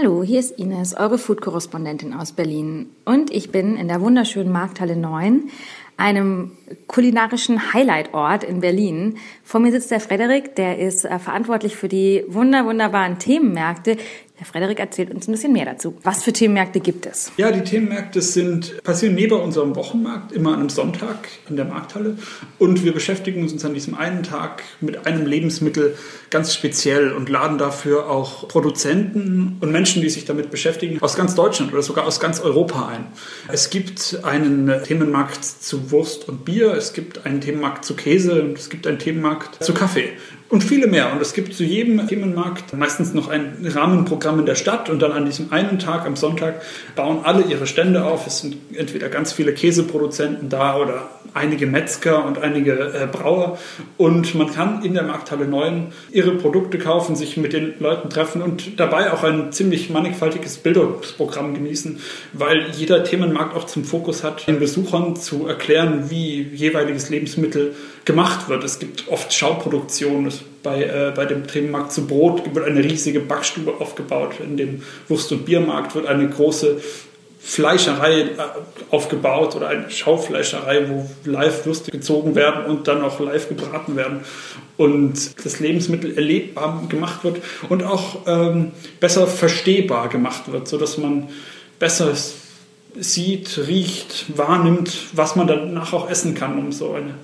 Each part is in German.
Hallo, hier ist Ines, eure Food-Korrespondentin aus Berlin. Und ich bin in der wunderschönen Markthalle 9, einem kulinarischen Highlight-Ort in Berlin. Vor mir sitzt der Frederik, der ist äh, verantwortlich für die wunder wunderbaren Themenmärkte, Herr Frederik erzählt uns ein bisschen mehr dazu. Was für Themenmärkte gibt es? Ja, die Themenmärkte sind, passieren neben unserem Wochenmarkt immer an einem Sonntag in der Markthalle. Und wir beschäftigen uns an diesem einen Tag mit einem Lebensmittel ganz speziell und laden dafür auch Produzenten und Menschen, die sich damit beschäftigen, aus ganz Deutschland oder sogar aus ganz Europa ein. Es gibt einen Themenmarkt zu Wurst und Bier, es gibt einen Themenmarkt zu Käse und es gibt einen Themenmarkt zu Kaffee und viele mehr. Und es gibt zu jedem Themenmarkt meistens noch ein Rahmenprogramm in der Stadt und dann an diesem einen Tag, am Sonntag, bauen alle ihre Stände auf. Es sind entweder ganz viele Käseproduzenten da oder einige Metzger und einige äh, Brauer. Und man kann in der Markthalle 9 ihre Produkte kaufen, sich mit den Leuten treffen und dabei auch ein ziemlich mannigfaltiges Bildungsprogramm genießen, weil jeder Themenmarkt auch zum Fokus hat, den Besuchern zu erklären, wie jeweiliges Lebensmittel gemacht wird. Es gibt oft Schauproduktionen. Bei, äh, bei dem Themenmarkt zu Brot wird eine riesige Backstube aufgebaut. In dem Wurst- und Biermarkt wird eine große Fleischerei äh, aufgebaut oder eine Schaufleischerei, wo live Würste gezogen werden und dann auch live gebraten werden und das Lebensmittel erlebbar gemacht wird und auch ähm, besser verstehbar gemacht wird, sodass man besser sieht, riecht, wahrnimmt, was man danach auch essen kann, um so eine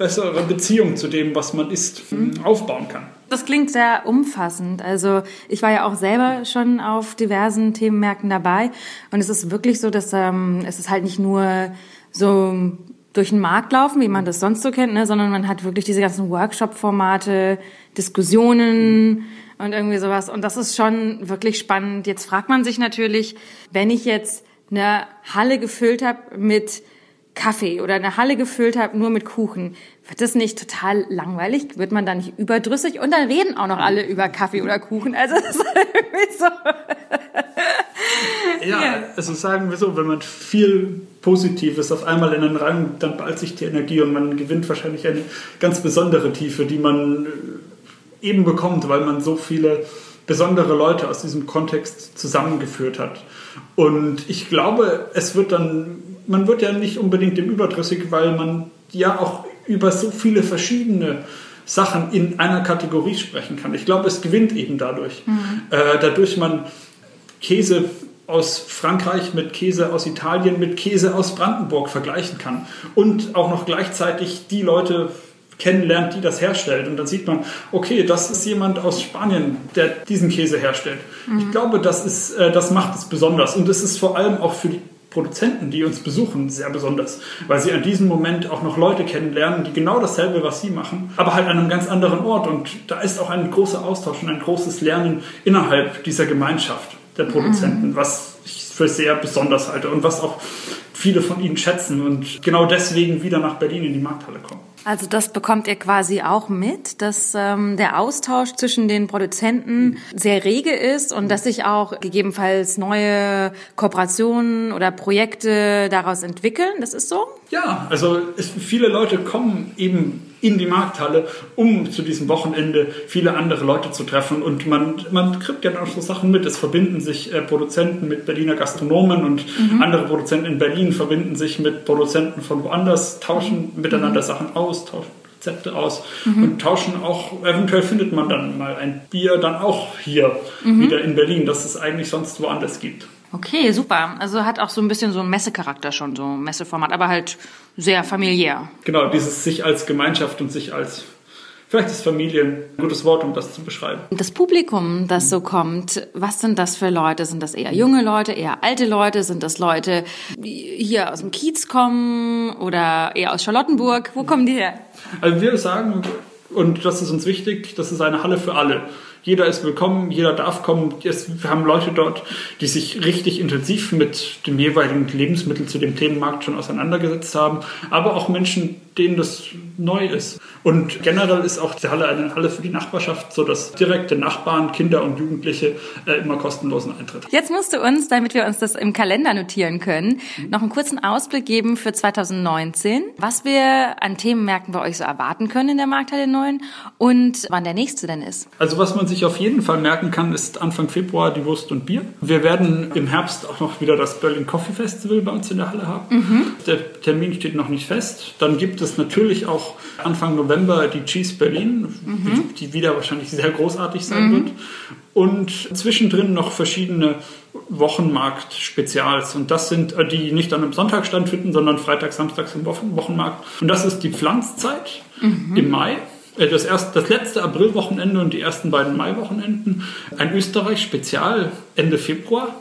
bessere Beziehung zu dem, was man isst, mhm. aufbauen kann. Das klingt sehr umfassend. Also ich war ja auch selber schon auf diversen Themenmärkten dabei und es ist wirklich so, dass ähm, es ist halt nicht nur so durch den Markt laufen, wie man das sonst so kennt, ne, sondern man hat wirklich diese ganzen Workshop-Formate, Diskussionen mhm. und irgendwie sowas. Und das ist schon wirklich spannend. Jetzt fragt man sich natürlich, wenn ich jetzt eine Halle gefüllt habe mit Kaffee oder eine Halle gefüllt habe nur mit Kuchen, wird das nicht total langweilig? Wird man da nicht überdrüssig? Und dann reden auch noch alle über Kaffee oder Kuchen. Also das ist irgendwie so. ja, ja, also sagen wir so, wenn man viel Positives auf einmal in den Rang, dann ballt sich die Energie und man gewinnt wahrscheinlich eine ganz besondere Tiefe, die man äh, eben bekommt, weil man so viele besondere Leute aus diesem Kontext zusammengeführt hat. Und ich glaube, es wird dann man wird ja nicht unbedingt dem überdrüssig, weil man ja auch über so viele verschiedene Sachen in einer Kategorie sprechen kann. Ich glaube, es gewinnt eben dadurch. Mhm. Äh, dadurch man Käse aus Frankreich mit Käse aus Italien mit Käse aus Brandenburg vergleichen kann und auch noch gleichzeitig die Leute kennenlernt, die das herstellt. Und dann sieht man, okay, das ist jemand aus Spanien, der diesen Käse herstellt. Mhm. Ich glaube, das, ist, äh, das macht es besonders. Und es ist vor allem auch für die Produzenten, die uns besuchen, sehr besonders, weil sie an diesem Moment auch noch Leute kennenlernen, die genau dasselbe, was sie machen, aber halt an einem ganz anderen Ort. Und da ist auch ein großer Austausch und ein großes Lernen innerhalb dieser Gemeinschaft der Produzenten, mhm. was ich für sehr besonders halte und was auch viele von ihnen schätzen und genau deswegen wieder nach Berlin in die Markthalle kommen. Also das bekommt ihr quasi auch mit, dass ähm, der Austausch zwischen den Produzenten sehr rege ist und dass sich auch gegebenenfalls neue Kooperationen oder Projekte daraus entwickeln. Das ist so? Ja, also es, viele Leute kommen eben in die Markthalle, um zu diesem Wochenende viele andere Leute zu treffen. Und man, man kriegt ja auch so Sachen mit. Es verbinden sich äh, Produzenten mit Berliner Gastronomen und mhm. andere Produzenten in Berlin verbinden sich mit Produzenten von woanders, tauschen mhm. miteinander Sachen aus, tauschen Rezepte aus mhm. und tauschen auch, eventuell findet man dann mal ein Bier dann auch hier mhm. wieder in Berlin, das es eigentlich sonst woanders gibt. Okay, super. Also hat auch so ein bisschen so einen Messecharakter schon, so ein Messeformat, aber halt sehr familiär. Genau, dieses sich als Gemeinschaft und sich als Vielleicht ist Familie ein gutes Wort, um das zu beschreiben. Das Publikum, das so kommt, was sind das für Leute? Sind das eher junge Leute, eher alte Leute? Sind das Leute, die hier aus dem Kiez kommen oder eher aus Charlottenburg? Wo kommen die her? Also wir sagen, und das ist uns wichtig, das ist eine Halle für alle. Jeder ist willkommen, jeder darf kommen. Wir haben Leute dort, die sich richtig intensiv mit dem jeweiligen Lebensmittel zu dem Themenmarkt schon auseinandergesetzt haben, aber auch Menschen, denen das neu ist. Und generell ist auch die Halle eine Halle für die Nachbarschaft, sodass direkte Nachbarn, Kinder und Jugendliche äh, immer kostenlosen Eintritt haben. Jetzt musst du uns, damit wir uns das im Kalender notieren können, noch einen kurzen Ausblick geben für 2019, was wir an Themenmärkten bei euch so erwarten können in der Markthalle 9 und wann der nächste denn ist. Also was man sich auf jeden Fall merken kann, ist Anfang Februar die Wurst und Bier. Wir werden im Herbst auch noch wieder das Berlin Coffee Festival bei uns in der Halle haben. Mhm. Der Termin steht noch nicht fest. Dann gibt es natürlich auch Anfang November die Cheese Berlin, mhm. die, wieder wahrscheinlich sehr großartig sein mhm. wird. Und zwischendrin noch verschiedene Wochenmarkt-Spezials. Und das sind äh, die nicht an einem Sonntag stattfinden, sondern Freitag, Samstags im Wochenmarkt. Und das ist die Pflanzzeit mhm. im Mai. Äh, das, erste, das letzte Aprilwochenende und die ersten beiden Maiwochenenden. Ein Österreich-Spezial Ende Februar.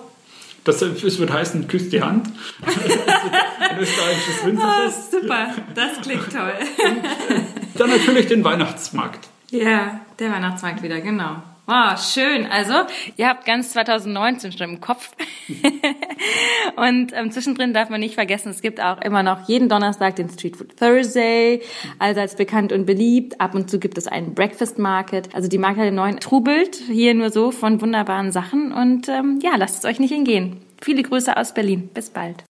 Das, es wird heißen, küsst die Hand. Ein österreichisches Winzerfest. Oh, super, das klingt toll. Und dann natürlich den Weihnachtsmarkt. Ja, der Weihnachtsmarkt wieder, genau. Wow, schön. Also, ihr habt ganz 2019 schon im Kopf. und ähm, zwischendrin darf man nicht vergessen, es gibt auch immer noch jeden Donnerstag den Street Food Thursday, allseits bekannt und beliebt. Ab und zu gibt es einen Breakfast Market. Also die Marke der Neuen trubelt hier nur so von wunderbaren Sachen. Und ähm, ja, lasst es euch nicht entgehen. Viele Grüße aus Berlin. Bis bald.